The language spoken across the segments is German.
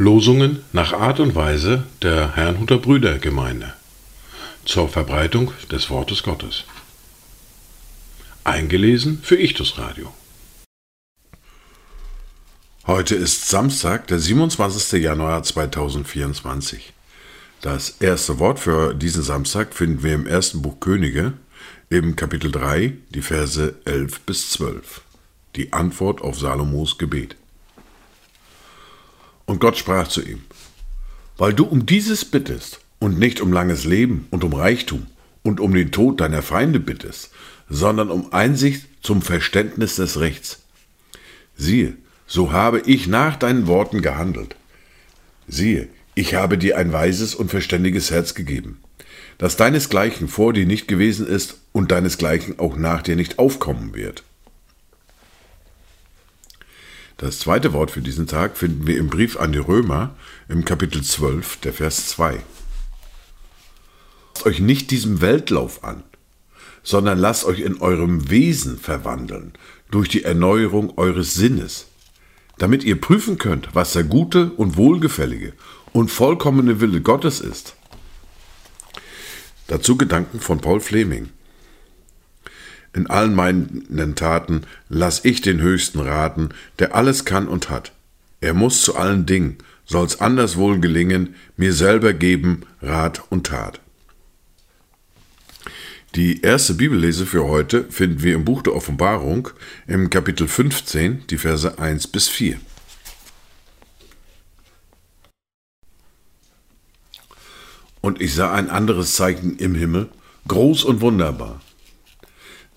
Losungen nach Art und Weise der Herrnhuter Brüdergemeinde zur Verbreitung des Wortes Gottes. Eingelesen für Ichtus Radio. Heute ist Samstag, der 27. Januar 2024. Das erste Wort für diesen Samstag finden wir im ersten Buch Könige, im Kapitel 3, die Verse 11 bis 12. Die Antwort auf Salomos Gebet. Und Gott sprach zu ihm, weil du um dieses bittest und nicht um langes Leben und um Reichtum und um den Tod deiner Feinde bittest, sondern um Einsicht zum Verständnis des Rechts. Siehe, so habe ich nach deinen Worten gehandelt. Siehe, ich habe dir ein weises und verständiges Herz gegeben, das deinesgleichen vor dir nicht gewesen ist und deinesgleichen auch nach dir nicht aufkommen wird. Das zweite Wort für diesen Tag finden wir im Brief an die Römer im Kapitel 12, der Vers 2. Lasst euch nicht diesem Weltlauf an, sondern lasst euch in eurem Wesen verwandeln durch die Erneuerung eures Sinnes, damit ihr prüfen könnt, was der gute und wohlgefällige und vollkommene Wille Gottes ist. Dazu Gedanken von Paul Fleming. In allen meinen Taten lass ich den Höchsten raten, der alles kann und hat. Er muss zu allen Dingen, soll's anders wohl gelingen, mir selber geben Rat und Tat. Die erste Bibellese für heute finden wir im Buch der Offenbarung im Kapitel 15, die Verse 1 bis 4. Und ich sah ein anderes Zeichen im Himmel, groß und wunderbar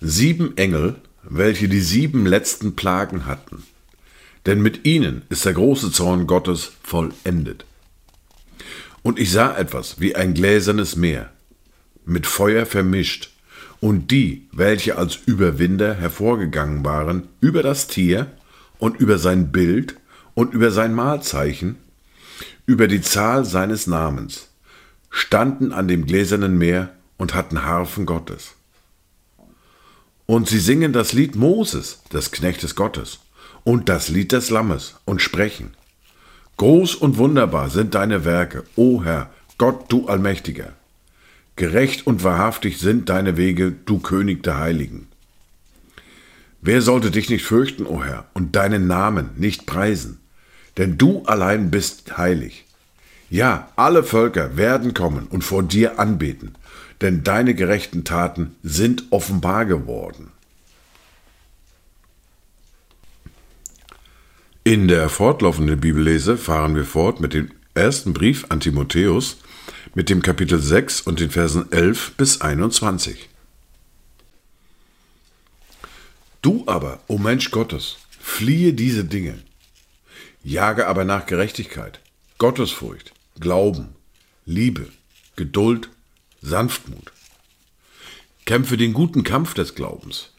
sieben Engel, welche die sieben letzten Plagen hatten. Denn mit ihnen ist der große Zorn Gottes vollendet. Und ich sah etwas wie ein gläsernes Meer, mit Feuer vermischt, und die, welche als Überwinder hervorgegangen waren, über das Tier und über sein Bild und über sein Mahlzeichen, über die Zahl seines Namens, standen an dem gläsernen Meer und hatten Harfen Gottes. Und sie singen das Lied Moses, des Knechtes Gottes, und das Lied des Lammes und sprechen. Groß und wunderbar sind deine Werke, o Herr, Gott, du Allmächtiger. Gerecht und wahrhaftig sind deine Wege, du König der Heiligen. Wer sollte dich nicht fürchten, o Herr, und deinen Namen nicht preisen? Denn du allein bist heilig. Ja, alle Völker werden kommen und vor dir anbeten, denn deine gerechten Taten sind offenbar geworden. In der fortlaufenden Bibellese fahren wir fort mit dem ersten Brief an Timotheus mit dem Kapitel 6 und den Versen 11 bis 21. Du aber, o Mensch Gottes, fliehe diese Dinge, jage aber nach Gerechtigkeit, Gottesfurcht, Glauben, Liebe, Geduld, Sanftmut. Kämpfe den guten Kampf des Glaubens.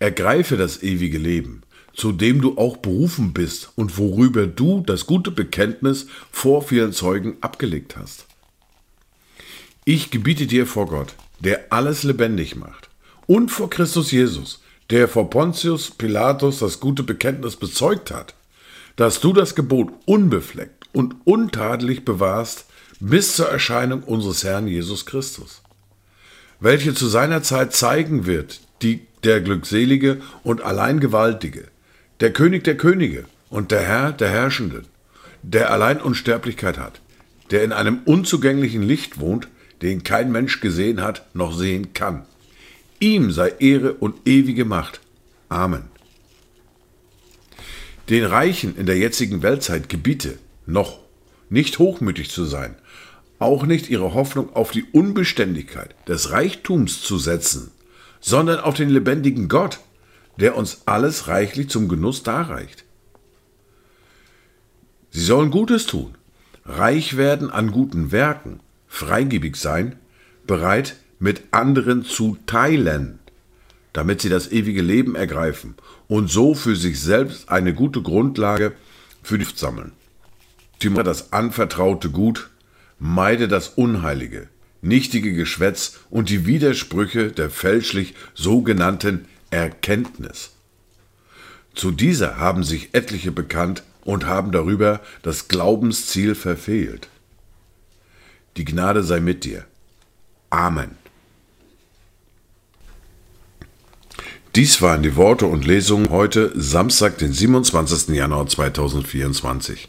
Ergreife das ewige Leben, zu dem du auch berufen bist und worüber du das gute Bekenntnis vor vielen Zeugen abgelegt hast. Ich gebiete dir vor Gott, der alles lebendig macht, und vor Christus Jesus, der vor Pontius Pilatus das gute Bekenntnis bezeugt hat, dass du das Gebot unbefleckt und untadelig bewahrst bis zur Erscheinung unseres Herrn Jesus Christus, welche zu seiner Zeit zeigen wird, die, der Glückselige und allein Gewaltige, der König der Könige und der Herr der Herrschenden, der allein Unsterblichkeit hat, der in einem unzugänglichen Licht wohnt, den kein Mensch gesehen hat noch sehen kann. Ihm sei Ehre und ewige Macht. Amen. Den Reichen in der jetzigen Weltzeit gebiete, noch nicht hochmütig zu sein, auch nicht ihre Hoffnung auf die Unbeständigkeit des Reichtums zu setzen, sondern auf den lebendigen Gott, der uns alles reichlich zum Genuss darreicht. Sie sollen Gutes tun, reich werden an guten Werken, freigebig sein, bereit mit anderen zu teilen, damit sie das ewige Leben ergreifen und so für sich selbst eine gute Grundlage für die sammeln. Das anvertraute Gut meide das Unheilige, nichtige Geschwätz und die Widersprüche der fälschlich sogenannten Erkenntnis. Zu dieser haben sich etliche bekannt, und haben darüber das Glaubensziel verfehlt. Die Gnade sei mit dir. Amen. Dies waren die Worte und Lesungen heute, Samstag, den 27. Januar 2024.